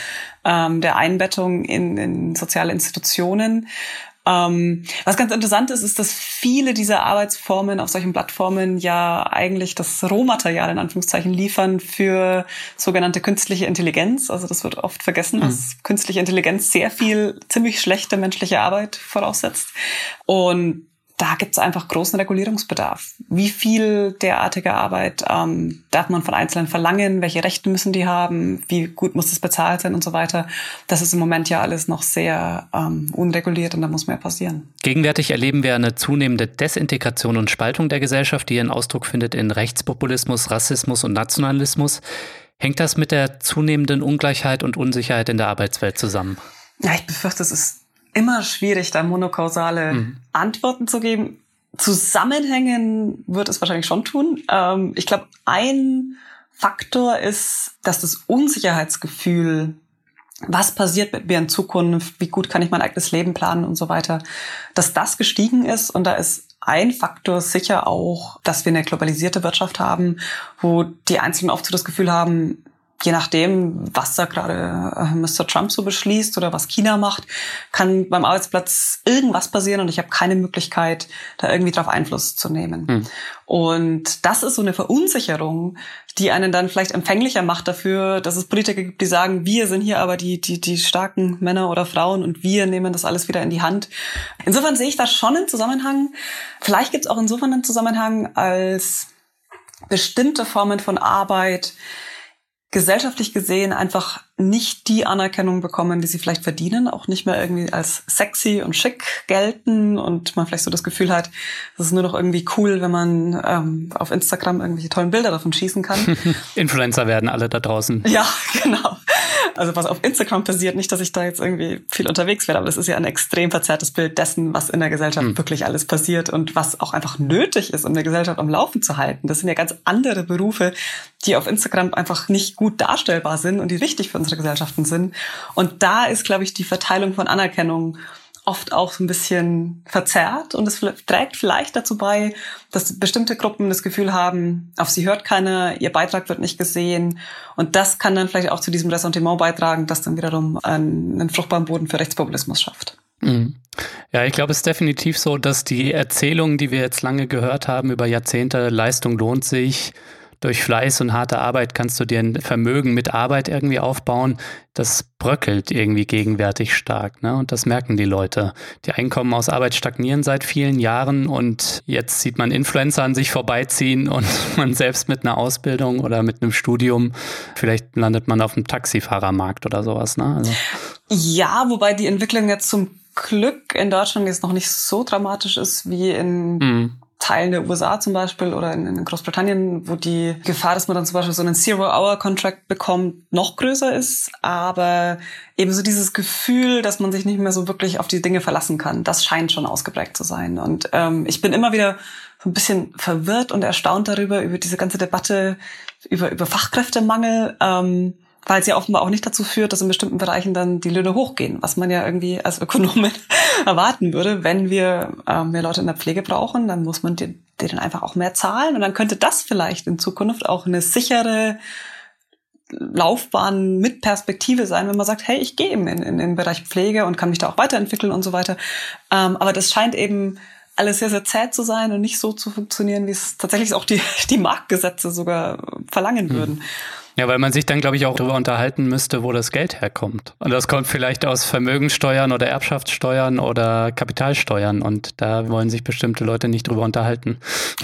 S3: ähm, der Einbettung in, in soziale Institutionen ähm, was ganz interessant ist, ist, dass viele dieser Arbeitsformen auf solchen Plattformen ja eigentlich das Rohmaterial in Anführungszeichen liefern für sogenannte künstliche Intelligenz. Also das wird oft vergessen, mhm. dass künstliche Intelligenz sehr viel ziemlich schlechte menschliche Arbeit voraussetzt. Und da gibt es einfach großen Regulierungsbedarf. Wie viel derartiger Arbeit ähm, darf man von Einzelnen verlangen? Welche Rechte müssen die haben? Wie gut muss es bezahlt sein und so weiter? Das ist im Moment ja alles noch sehr ähm, unreguliert und da muss mehr passieren.
S1: Gegenwärtig erleben wir eine zunehmende Desintegration und Spaltung der Gesellschaft, die ihren Ausdruck findet in Rechtspopulismus, Rassismus und Nationalismus. Hängt das mit der zunehmenden Ungleichheit und Unsicherheit in der Arbeitswelt zusammen?
S3: Ja, ich befürchte, es ist immer schwierig, da monokausale mhm. Antworten zu geben. Zusammenhängen wird es wahrscheinlich schon tun. Ähm, ich glaube, ein Faktor ist, dass das Unsicherheitsgefühl, was passiert mit mir in Zukunft, wie gut kann ich mein eigenes Leben planen und so weiter, dass das gestiegen ist und da ist ein Faktor sicher auch, dass wir eine globalisierte Wirtschaft haben, wo die Einzelnen oft so das Gefühl haben, je nachdem, was da gerade äh, Mr. Trump so beschließt oder was China macht, kann beim Arbeitsplatz irgendwas passieren und ich habe keine Möglichkeit, da irgendwie drauf Einfluss zu nehmen. Hm. Und das ist so eine Verunsicherung, die einen dann vielleicht empfänglicher macht dafür, dass es Politiker gibt, die sagen, wir sind hier aber die, die, die starken Männer oder Frauen und wir nehmen das alles wieder in die Hand. Insofern sehe ich da schon einen Zusammenhang. Vielleicht gibt es auch insofern einen Zusammenhang, als bestimmte Formen von Arbeit gesellschaftlich gesehen einfach nicht die Anerkennung bekommen, die sie vielleicht verdienen, auch nicht mehr irgendwie als sexy und schick gelten und man vielleicht so das Gefühl hat, es ist nur noch irgendwie cool, wenn man ähm, auf Instagram irgendwelche tollen Bilder davon schießen kann.
S1: Influencer werden alle da draußen.
S3: Ja, genau. Also was auf Instagram passiert, nicht, dass ich da jetzt irgendwie viel unterwegs werde, aber das ist ja ein extrem verzerrtes Bild dessen, was in der Gesellschaft mhm. wirklich alles passiert und was auch einfach nötig ist, um eine Gesellschaft am Laufen zu halten. Das sind ja ganz andere Berufe, die auf Instagram einfach nicht gut darstellbar sind und die wichtig für unsere Gesellschaften sind. Und da ist, glaube ich, die Verteilung von Anerkennung oft auch so ein bisschen verzerrt und es trägt vielleicht dazu bei, dass bestimmte Gruppen das Gefühl haben, auf sie hört keiner, ihr Beitrag wird nicht gesehen und das kann dann vielleicht auch zu diesem Ressentiment beitragen, das dann wiederum einen, fruchtbaren Boden für Rechtspopulismus schafft.
S1: Mhm. Ja, ich glaube, es ist definitiv so, dass die Erzählungen, die wir jetzt lange gehört haben über Jahrzehnte, Leistung lohnt sich, durch Fleiß und harte Arbeit kannst du dir ein Vermögen mit Arbeit irgendwie aufbauen. Das bröckelt irgendwie gegenwärtig stark. Ne? Und das merken die Leute. Die Einkommen aus Arbeit stagnieren seit vielen Jahren und jetzt sieht man Influencer an sich vorbeiziehen und man selbst mit einer Ausbildung oder mit einem Studium, vielleicht landet man auf dem Taxifahrermarkt oder sowas. Ne? Also.
S3: Ja, wobei die Entwicklung jetzt zum Glück in Deutschland jetzt noch nicht so dramatisch ist wie in mhm. Teilen der USA zum Beispiel oder in, in, Großbritannien, wo die Gefahr, dass man dann zum Beispiel so einen Zero-Hour-Contract bekommt, noch größer ist. Aber eben so dieses Gefühl, dass man sich nicht mehr so wirklich auf die Dinge verlassen kann, das scheint schon ausgeprägt zu sein. Und ähm, ich bin immer wieder so ein bisschen verwirrt und erstaunt darüber, über diese ganze Debatte über, über Fachkräftemangel. Ähm, weil sie offenbar auch nicht dazu führt, dass in bestimmten Bereichen dann die Löhne hochgehen, was man ja irgendwie als Ökonomin erwarten würde. Wenn wir äh, mehr Leute in der Pflege brauchen, dann muss man denen einfach auch mehr zahlen und dann könnte das vielleicht in Zukunft auch eine sichere Laufbahn mit Perspektive sein, wenn man sagt, hey, ich gehe eben in, in, in den Bereich Pflege und kann mich da auch weiterentwickeln und so weiter. Ähm, aber das scheint eben alles sehr, sehr zäh zu sein und nicht so zu funktionieren, wie es tatsächlich auch die, die Marktgesetze sogar verlangen hm. würden. Hm.
S1: Ja, weil man sich dann, glaube ich, auch darüber unterhalten müsste, wo das Geld herkommt. Und das kommt vielleicht aus Vermögensteuern oder Erbschaftssteuern oder Kapitalsteuern. Und da wollen sich bestimmte Leute nicht drüber unterhalten.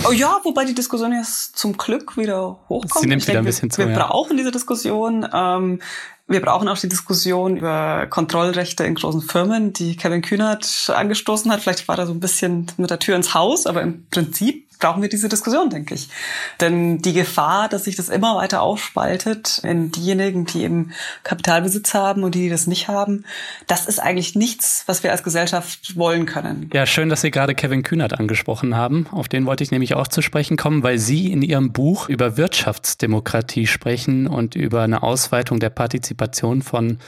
S3: Oh ja, wobei die Diskussion jetzt zum Glück wieder hochkommt.
S1: Sie nimmt ich wieder denke, ein bisschen
S3: wir, zu. Wir
S1: ja.
S3: brauchen diese Diskussion. Ähm, Wir brauchen auch die Diskussion über Kontrollrechte in großen Firmen, die Kevin Kühnert angestoßen hat. Vielleicht war er so ein bisschen mit der Tür ins Haus, aber im Prinzip brauchen wir diese Diskussion, denke ich. Denn die Gefahr, dass sich das immer weiter aufspaltet in diejenigen, die eben Kapitalbesitz haben und die, die das nicht haben, das ist eigentlich nichts, was wir als Gesellschaft wollen können.
S1: Ja, schön, dass Sie gerade Kevin Kühnert angesprochen haben. Auf den wollte ich nämlich auch zu sprechen kommen, weil Sie in Ihrem Buch über Wirtschaftsdemokratie sprechen und über eine Ausweitung der Partizipation von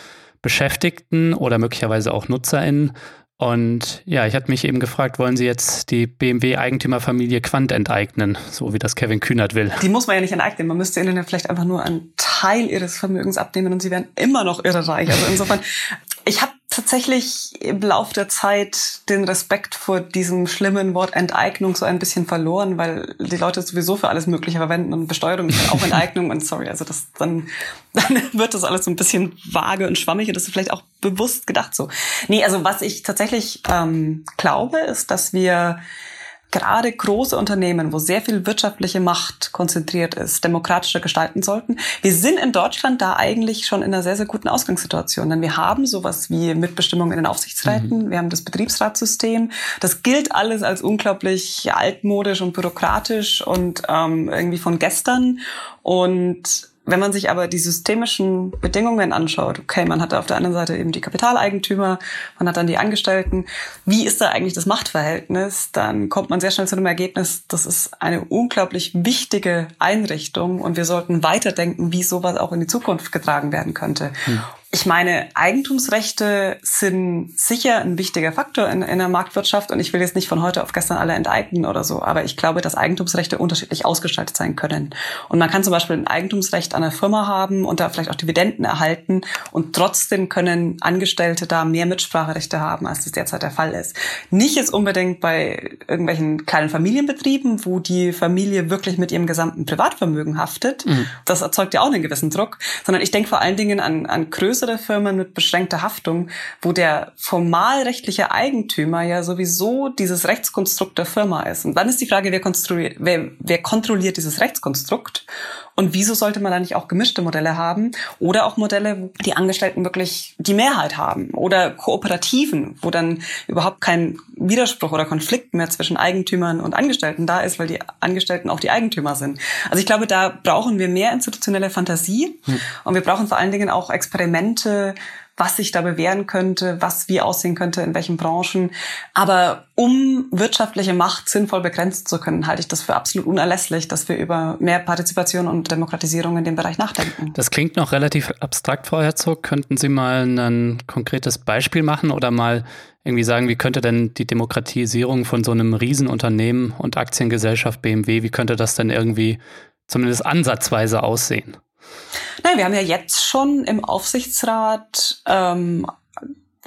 S1: Beschäftigten oder möglicherweise auch NutzerInnen und ja, ich hatte mich eben gefragt, wollen Sie jetzt die BMW-Eigentümerfamilie Quant enteignen, so wie das Kevin Kühnert will?
S3: Die muss man ja nicht enteignen. Man müsste ihnen ja vielleicht einfach nur einen Teil ihres Vermögens abnehmen und sie wären immer noch irre reich. Also insofern, ich habe tatsächlich im Lauf der Zeit den Respekt vor diesem schlimmen Wort Enteignung so ein bisschen verloren, weil die Leute sowieso für alles Mögliche verwenden und Besteuerung ist auch Enteignung und sorry, also das dann, dann wird das alles so ein bisschen vage und schwammig und das ist vielleicht auch bewusst gedacht so. Nee, also was ich tatsächlich ähm, glaube, ist, dass wir gerade große Unternehmen, wo sehr viel wirtschaftliche Macht konzentriert ist, demokratischer gestalten sollten. Wir sind in Deutschland da eigentlich schon in einer sehr, sehr guten Ausgangssituation, denn wir haben sowas wie Mitbestimmung in den Aufsichtsräten, mhm. wir haben das Betriebsratssystem. Das gilt alles als unglaublich altmodisch und bürokratisch und ähm, irgendwie von gestern. Und wenn man sich aber die systemischen Bedingungen anschaut, okay, man hat auf der anderen Seite eben die Kapitaleigentümer, man hat dann die Angestellten, wie ist da eigentlich das Machtverhältnis? Dann kommt man sehr schnell zu dem Ergebnis, das ist eine unglaublich wichtige Einrichtung und wir sollten weiterdenken, wie sowas auch in die Zukunft getragen werden könnte. Hm. Ich meine, Eigentumsrechte sind sicher ein wichtiger Faktor in, in der Marktwirtschaft und ich will jetzt nicht von heute auf gestern alle enteignen oder so, aber ich glaube, dass Eigentumsrechte unterschiedlich ausgestaltet sein können. Und man kann zum Beispiel ein Eigentumsrecht an einer Firma haben und da vielleicht auch Dividenden erhalten und trotzdem können Angestellte da mehr Mitspracherechte haben, als das derzeit der Fall ist. Nicht jetzt unbedingt bei irgendwelchen kleinen Familienbetrieben, wo die Familie wirklich mit ihrem gesamten Privatvermögen haftet. Mhm. Das erzeugt ja auch einen gewissen Druck, sondern ich denke vor allen Dingen an, an größere größere Firmen mit beschränkter Haftung, wo der formalrechtliche Eigentümer ja sowieso dieses Rechtskonstrukt der Firma ist. Und dann ist die Frage, wer, wer, wer kontrolliert dieses Rechtskonstrukt? Und wieso sollte man da nicht auch gemischte Modelle haben oder auch Modelle, wo die Angestellten wirklich die Mehrheit haben oder Kooperativen, wo dann überhaupt kein Widerspruch oder Konflikt mehr zwischen Eigentümern und Angestellten da ist, weil die Angestellten auch die Eigentümer sind. Also ich glaube, da brauchen wir mehr institutionelle Fantasie hm. und wir brauchen vor allen Dingen auch Experimente, was sich da bewähren könnte, was wie aussehen könnte, in welchen Branchen. Aber um wirtschaftliche Macht sinnvoll begrenzen zu können, halte ich das für absolut unerlässlich, dass wir über mehr Partizipation und Demokratisierung in dem Bereich nachdenken.
S1: Das klingt noch relativ abstrakt, Frau Herzog. Könnten Sie mal ein konkretes Beispiel machen oder mal irgendwie sagen, wie könnte denn die Demokratisierung von so einem Riesenunternehmen und Aktiengesellschaft BMW, wie könnte das denn irgendwie zumindest ansatzweise aussehen?
S3: Nein, wir haben ja jetzt schon im Aufsichtsrat ähm,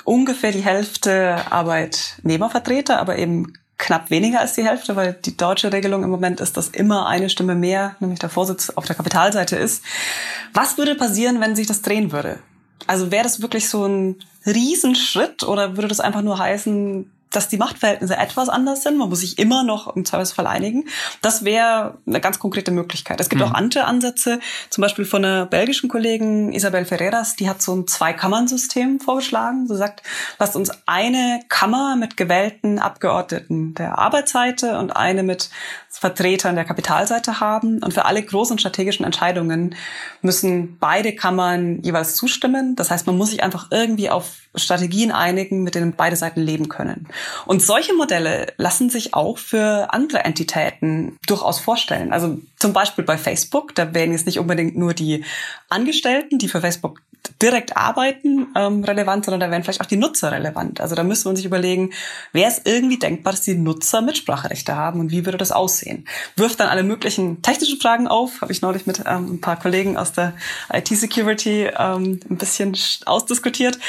S3: ungefähr die Hälfte Arbeitnehmervertreter, aber eben knapp weniger als die Hälfte, weil die deutsche Regelung im Moment ist, dass immer eine Stimme mehr, nämlich der Vorsitz auf der Kapitalseite ist. Was würde passieren, wenn sich das drehen würde? Also wäre das wirklich so ein Riesenschritt oder würde das einfach nur heißen, dass die Machtverhältnisse etwas anders sind. Man muss sich immer noch im Zweifelsfall einigen. Das wäre eine ganz konkrete Möglichkeit. Es gibt mhm. auch andere Ansätze, zum Beispiel von einer belgischen Kollegin Isabel Ferreras, die hat so ein Zwei-Kammern-System vorgeschlagen. Sie sagt, lasst uns eine Kammer mit gewählten Abgeordneten der Arbeitsseite und eine mit Vertretern der Kapitalseite haben. Und für alle großen strategischen Entscheidungen müssen beide Kammern jeweils zustimmen. Das heißt, man muss sich einfach irgendwie auf Strategien einigen, mit denen beide Seiten leben können. Und solche Modelle lassen sich auch für andere Entitäten durchaus vorstellen. Also zum Beispiel bei Facebook, da wären jetzt nicht unbedingt nur die Angestellten, die für Facebook direkt arbeiten, ähm, relevant, sondern da wären vielleicht auch die Nutzer relevant. Also da müsste man sich überlegen, wäre es irgendwie denkbar, dass die Nutzer Mitspracherechte haben und wie würde das aussehen? Wirft dann alle möglichen technischen Fragen auf, habe ich neulich mit ähm, ein paar Kollegen aus der IT-Security ähm, ein bisschen ausdiskutiert.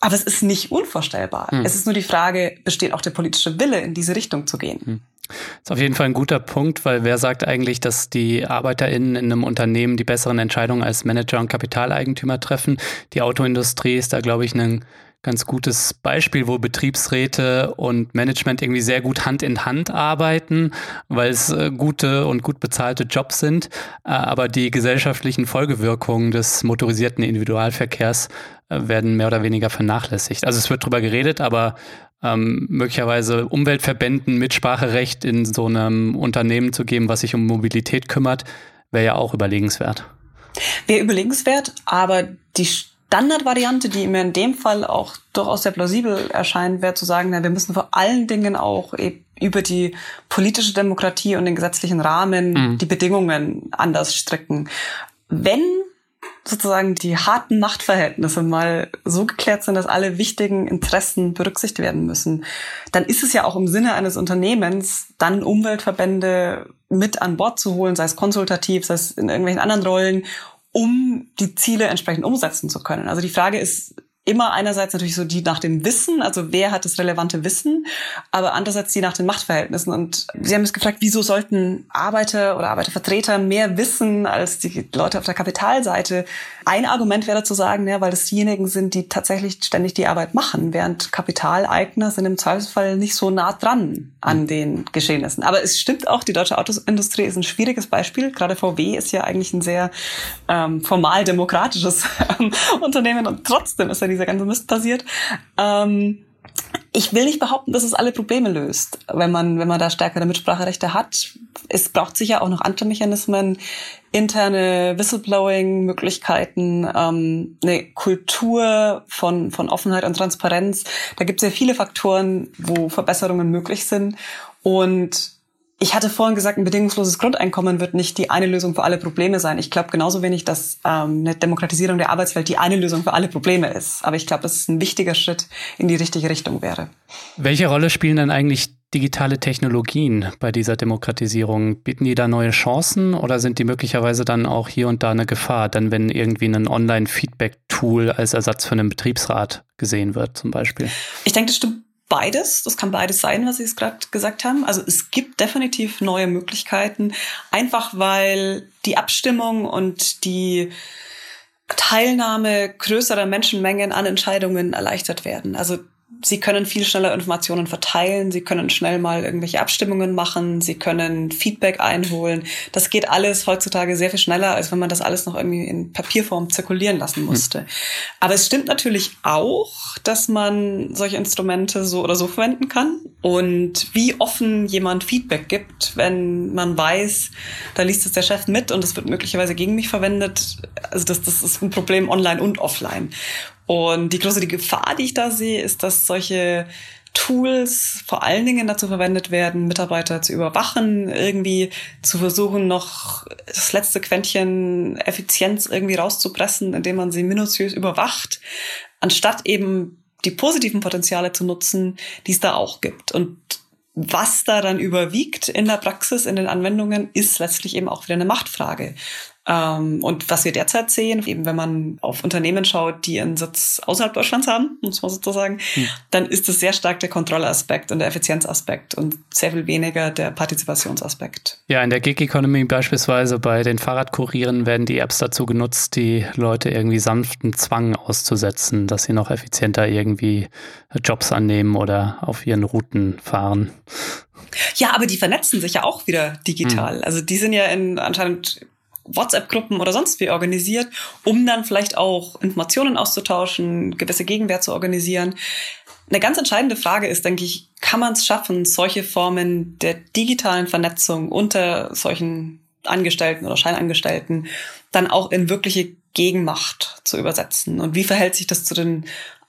S3: Aber es ist nicht unvorstellbar. Hm. Es ist nur die Frage, besteht auch der politische Wille, in diese Richtung zu gehen? Hm.
S1: Das ist auf jeden Fall ein guter Punkt, weil wer sagt eigentlich, dass die ArbeiterInnen in einem Unternehmen die besseren Entscheidungen als Manager und Kapitaleigentümer treffen? Die Autoindustrie ist da, glaube ich, ein ganz gutes Beispiel, wo Betriebsräte und Management irgendwie sehr gut Hand in Hand arbeiten, weil es äh, gute und gut bezahlte Jobs sind, äh, aber die gesellschaftlichen Folgewirkungen des motorisierten Individualverkehrs äh, werden mehr oder weniger vernachlässigt. Also es wird drüber geredet, aber ähm, möglicherweise Umweltverbänden Mitspracherecht in so einem Unternehmen zu geben, was sich um Mobilität kümmert, wäre ja auch überlegenswert.
S3: Wäre überlegenswert, aber die Standardvariante, die mir in dem Fall auch durchaus sehr plausibel erscheint, wäre zu sagen, na, wir müssen vor allen Dingen auch über die politische Demokratie und den gesetzlichen Rahmen mhm. die Bedingungen anders stricken. Wenn sozusagen die harten Machtverhältnisse mal so geklärt sind, dass alle wichtigen Interessen berücksichtigt werden müssen, dann ist es ja auch im Sinne eines Unternehmens, dann Umweltverbände mit an Bord zu holen, sei es konsultativ, sei es in irgendwelchen anderen Rollen, um die Ziele entsprechend umsetzen zu können. Also die Frage ist, immer einerseits natürlich so die nach dem Wissen, also wer hat das relevante Wissen, aber andererseits die nach den Machtverhältnissen. Und Sie haben es gefragt, wieso sollten Arbeiter oder Arbeitervertreter mehr wissen als die Leute auf der Kapitalseite? Ein Argument wäre zu sagen, ja, weil das diejenigen sind, die tatsächlich ständig die Arbeit machen, während Kapitaleigner sind im Zweifelsfall nicht so nah dran an den Geschehnissen. Aber es stimmt auch, die deutsche Autoindustrie ist ein schwieriges Beispiel. Gerade VW ist ja eigentlich ein sehr ähm, formal demokratisches ähm, Unternehmen und trotzdem ist er dieser ganze Mist passiert. Ähm, ich will nicht behaupten, dass es alle Probleme löst, wenn man, wenn man da stärkere Mitspracherechte hat. Es braucht sicher auch noch andere Mechanismen, interne Whistleblowing-Möglichkeiten, ähm, eine Kultur von, von Offenheit und Transparenz. Da gibt es ja viele Faktoren, wo Verbesserungen möglich sind. Und ich hatte vorhin gesagt, ein bedingungsloses Grundeinkommen wird nicht die eine Lösung für alle Probleme sein. Ich glaube genauso wenig, dass ähm, eine Demokratisierung der Arbeitswelt die eine Lösung für alle Probleme ist. Aber ich glaube, dass es ein wichtiger Schritt in die richtige Richtung wäre.
S1: Welche Rolle spielen denn eigentlich digitale Technologien bei dieser Demokratisierung? Bieten die da neue Chancen oder sind die möglicherweise dann auch hier und da eine Gefahr? Dann, wenn irgendwie ein Online-Feedback-Tool als Ersatz für einen Betriebsrat gesehen wird, zum Beispiel?
S3: Ich denke, das stimmt beides. Das kann beides sein, was Sie es gerade gesagt haben. Also es gibt definitiv neue Möglichkeiten, einfach weil die Abstimmung und die Teilnahme größerer Menschenmengen an Entscheidungen erleichtert werden. Also Sie können viel schneller Informationen verteilen, Sie können schnell mal irgendwelche Abstimmungen machen, Sie können Feedback einholen. Das geht alles heutzutage sehr viel schneller, als wenn man das alles noch irgendwie in Papierform zirkulieren lassen hm. musste. Mhm. Aber es stimmt natürlich auch, dass man solche Instrumente so oder so verwenden kann. Und wie offen jemand Feedback gibt, wenn man weiß, da liest es der Chef mit und es wird möglicherweise gegen mich verwendet. Also das, das ist ein Problem online und offline. Und die große Gefahr, die ich da sehe, ist, dass solche Tools vor allen Dingen dazu verwendet werden, Mitarbeiter zu überwachen, irgendwie zu versuchen, noch das letzte Quäntchen Effizienz irgendwie rauszupressen, indem man sie minutiös überwacht, anstatt eben die positiven Potenziale zu nutzen, die es da auch gibt. Und was da dann überwiegt in der Praxis, in den Anwendungen, ist letztlich eben auch wieder eine Machtfrage. Ähm, und was wir derzeit sehen, eben wenn man auf Unternehmen schaut, die einen Sitz außerhalb Deutschlands haben, muss man sozusagen, hm. dann ist es sehr stark der Kontrollaspekt und der Effizienzaspekt und sehr viel weniger der Partizipationsaspekt.
S1: Ja, in der Gig Economy beispielsweise bei den Fahrradkurieren werden die Apps dazu genutzt, die Leute irgendwie sanften Zwang auszusetzen, dass sie noch effizienter irgendwie Jobs annehmen oder auf ihren Routen fahren.
S3: Ja, aber die vernetzen sich ja auch wieder digital. Hm. Also die sind ja in anscheinend WhatsApp-Gruppen oder sonst wie organisiert, um dann vielleicht auch Informationen auszutauschen, gewisse Gegenwehr zu organisieren. Eine ganz entscheidende Frage ist, denke ich, kann man es schaffen, solche Formen der digitalen Vernetzung unter solchen Angestellten oder Scheinangestellten dann auch in wirkliche Gegenmacht zu übersetzen? Und wie verhält sich das zu den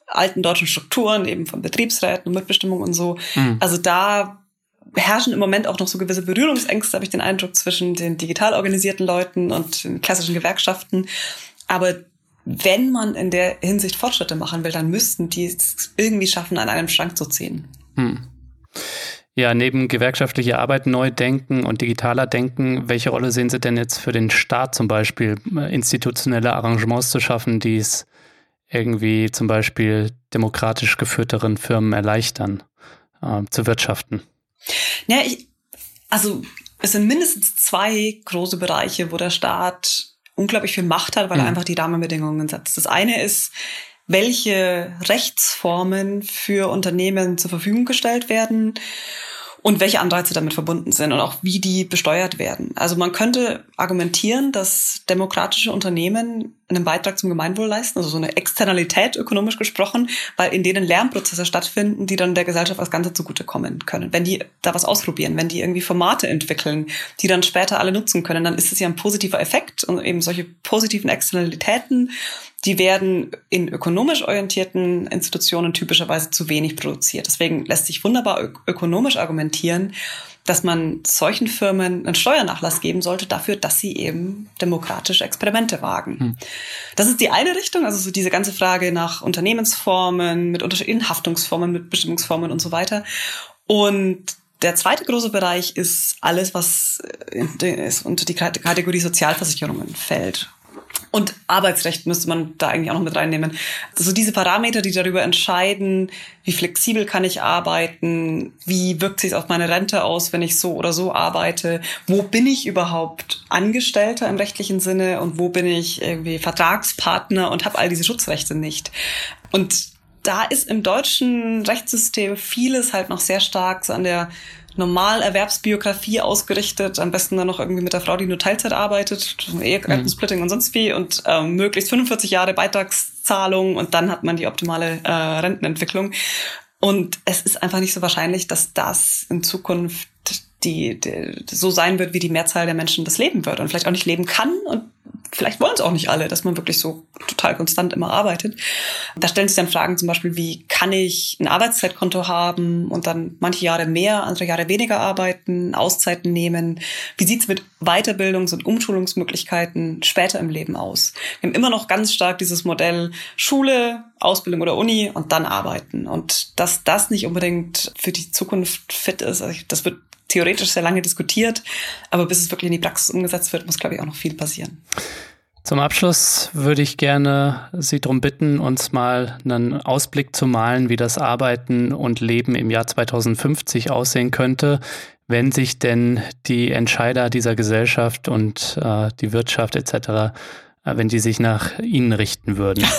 S3: alten deutschen Strukturen, eben von Betriebsräten und Mitbestimmung und so? Mhm. Also da herrschen im Moment auch noch so gewisse Berührungsängste, habe ich den Eindruck, zwischen den digital organisierten Leuten und den klassischen Gewerkschaften. Aber wenn man in der Hinsicht Fortschritte machen will, dann müssten die es irgendwie schaffen, an einem Schrank zu ziehen. Hm.
S1: Ja, neben gewerkschaftlicher Arbeit neu denken und digitaler denken, welche Rolle sehen Sie denn jetzt für den Staat zum Beispiel, institutionelle Arrangements zu schaffen, die es irgendwie zum Beispiel demokratisch geführteren Firmen erleichtern, äh, zu wirtschaften?
S3: Ja, ich, also es sind mindestens zwei große Bereiche, wo der Staat unglaublich viel Macht hat, weil mhm. er einfach die Rahmenbedingungen setzt. Das eine ist welche Rechtsformen für Unternehmen zur Verfügung gestellt werden und welche Anreize damit verbunden sind und auch wie die besteuert werden. Also man könnte argumentieren, dass demokratische Unternehmen einen Beitrag zum Gemeinwohl leisten, also so eine Externalität ökonomisch gesprochen, weil in denen Lernprozesse stattfinden, die dann der Gesellschaft als Ganze zugutekommen können. Wenn die da was ausprobieren, wenn die irgendwie Formate entwickeln, die dann später alle nutzen können, dann ist es ja ein positiver Effekt und eben solche positiven Externalitäten die werden in ökonomisch orientierten Institutionen typischerweise zu wenig produziert. Deswegen lässt sich wunderbar ök ökonomisch argumentieren, dass man solchen Firmen einen Steuernachlass geben sollte dafür, dass sie eben demokratische Experimente wagen. Hm. Das ist die eine Richtung, also so diese ganze Frage nach Unternehmensformen, mit unterschiedlichen Haftungsformen, mit Bestimmungsformen und so weiter. Und der zweite große Bereich ist alles, was unter die Kategorie Sozialversicherungen fällt. Und Arbeitsrecht müsste man da eigentlich auch noch mit reinnehmen. Also diese Parameter, die darüber entscheiden, wie flexibel kann ich arbeiten, wie wirkt sich auf meine Rente aus, wenn ich so oder so arbeite, wo bin ich überhaupt Angestellter im rechtlichen Sinne und wo bin ich irgendwie Vertragspartner und habe all diese Schutzrechte nicht. Und da ist im deutschen Rechtssystem vieles halt noch sehr stark so an der Normalerwerbsbiografie ausgerichtet, am besten dann noch irgendwie mit der Frau, die nur Teilzeit arbeitet, Ehegattensplitting mhm. und sonst wie und ähm, möglichst 45 Jahre Beitragszahlung und dann hat man die optimale äh, Rentenentwicklung. Und es ist einfach nicht so wahrscheinlich, dass das in Zukunft die, die so sein wird, wie die Mehrzahl der Menschen das leben wird und vielleicht auch nicht leben kann und vielleicht wollen es auch nicht alle, dass man wirklich so total konstant immer arbeitet. Da stellen sich dann Fragen zum Beispiel, wie kann ich ein Arbeitszeitkonto haben und dann manche Jahre mehr, andere Jahre weniger arbeiten, Auszeiten nehmen? Wie sieht's mit Weiterbildungs- und Umschulungsmöglichkeiten später im Leben aus? Wir haben immer noch ganz stark dieses Modell Schule, Ausbildung oder Uni und dann arbeiten. Und dass das nicht unbedingt für die Zukunft fit ist, also das wird theoretisch sehr lange diskutiert, aber bis es wirklich in die Praxis umgesetzt wird, muss, glaube ich, auch noch viel passieren.
S1: Zum Abschluss würde ich gerne Sie darum bitten, uns mal einen Ausblick zu malen, wie das Arbeiten und Leben im Jahr 2050 aussehen könnte, wenn sich denn die Entscheider dieser Gesellschaft und äh, die Wirtschaft etc wenn die sich nach ihnen richten würden.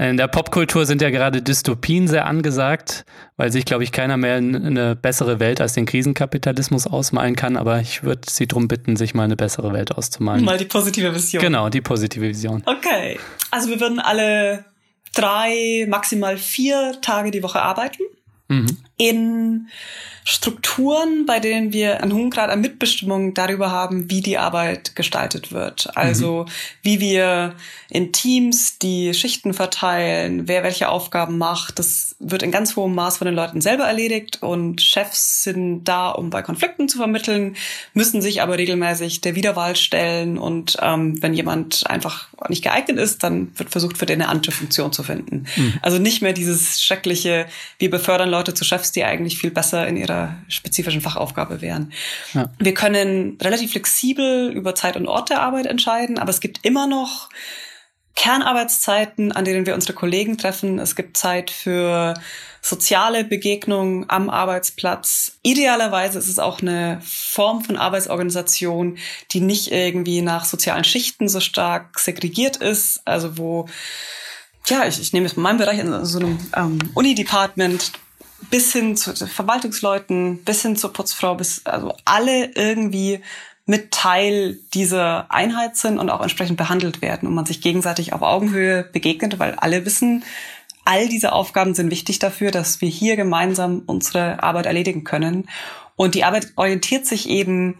S1: In der Popkultur sind ja gerade Dystopien sehr angesagt, weil sich, glaube ich, keiner mehr eine bessere Welt als den Krisenkapitalismus ausmalen kann. Aber ich würde Sie darum bitten, sich mal eine bessere Welt auszumalen.
S3: Mal die positive Vision.
S1: Genau, die positive Vision.
S3: Okay. Also wir würden alle drei, maximal vier Tage die Woche arbeiten. Mhm. In Strukturen, bei denen wir einen hohen Grad an Mitbestimmung darüber haben, wie die Arbeit gestaltet wird. Also mhm. wie wir in Teams die Schichten verteilen, wer welche Aufgaben macht. Das wird in ganz hohem Maß von den Leuten selber erledigt und Chefs sind da, um bei Konflikten zu vermitteln, müssen sich aber regelmäßig der Wiederwahl stellen und ähm, wenn jemand einfach nicht geeignet ist, dann wird versucht, für den eine andere Funktion zu finden. Mhm. Also nicht mehr dieses schreckliche, wir befördern Leute zu Chefs, die eigentlich viel besser in ihrer spezifischen Fachaufgabe wären. Ja. Wir können relativ flexibel über Zeit und Ort der Arbeit entscheiden, aber es gibt immer noch Kernarbeitszeiten, an denen wir unsere Kollegen treffen. Es gibt Zeit für soziale Begegnungen am Arbeitsplatz. Idealerweise ist es auch eine Form von Arbeitsorganisation, die nicht irgendwie nach sozialen Schichten so stark segregiert ist, also wo ja, ich, ich nehme jetzt mal meinen Bereich in so einem ähm, Uni-Department, bis hin zu Verwaltungsleuten, bis hin zur Putzfrau, bis also alle irgendwie mit Teil dieser Einheit sind und auch entsprechend behandelt werden und man sich gegenseitig auf Augenhöhe begegnet, weil alle wissen, all diese Aufgaben sind wichtig dafür, dass wir hier gemeinsam unsere Arbeit erledigen können. Und die Arbeit orientiert sich eben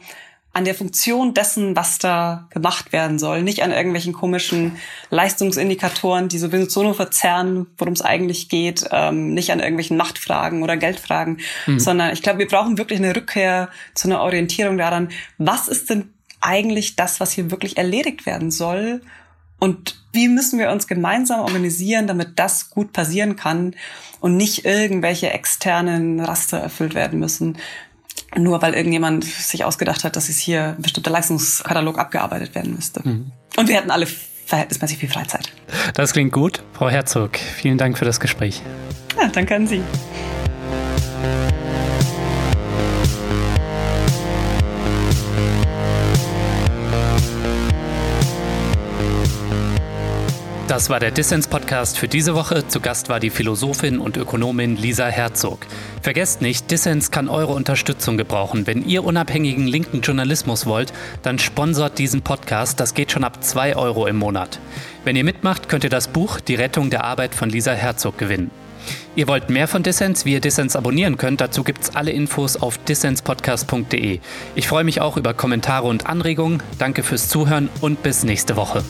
S3: an der Funktion dessen, was da gemacht werden soll, nicht an irgendwelchen komischen Leistungsindikatoren, die sowieso nur verzerren, worum es eigentlich geht, ähm, nicht an irgendwelchen Machtfragen oder Geldfragen, mhm. sondern ich glaube, wir brauchen wirklich eine Rückkehr zu einer Orientierung daran, was ist denn eigentlich das, was hier wirklich erledigt werden soll? Und wie müssen wir uns gemeinsam organisieren, damit das gut passieren kann und nicht irgendwelche externen Raster erfüllt werden müssen, nur weil irgendjemand sich ausgedacht hat, dass es hier ein bestimmter Leistungskatalog abgearbeitet werden müsste. Mhm. Und wir hätten alle verhältnismäßig viel Freizeit.
S1: Das klingt gut. Frau Herzog, vielen Dank für das Gespräch.
S3: Ja, danke an Sie.
S1: Das war der Dissens-Podcast für diese Woche. Zu Gast war die Philosophin und Ökonomin Lisa Herzog. Vergesst nicht, Dissens kann eure Unterstützung gebrauchen. Wenn ihr unabhängigen linken Journalismus wollt, dann sponsort diesen Podcast. Das geht schon ab 2 Euro im Monat. Wenn ihr mitmacht, könnt ihr das Buch Die Rettung der Arbeit von Lisa Herzog gewinnen. Ihr wollt mehr von Dissens, wie ihr Dissens abonnieren könnt, dazu gibt es alle Infos auf dissenspodcast.de. Ich freue mich auch über Kommentare und Anregungen. Danke fürs Zuhören und bis nächste Woche.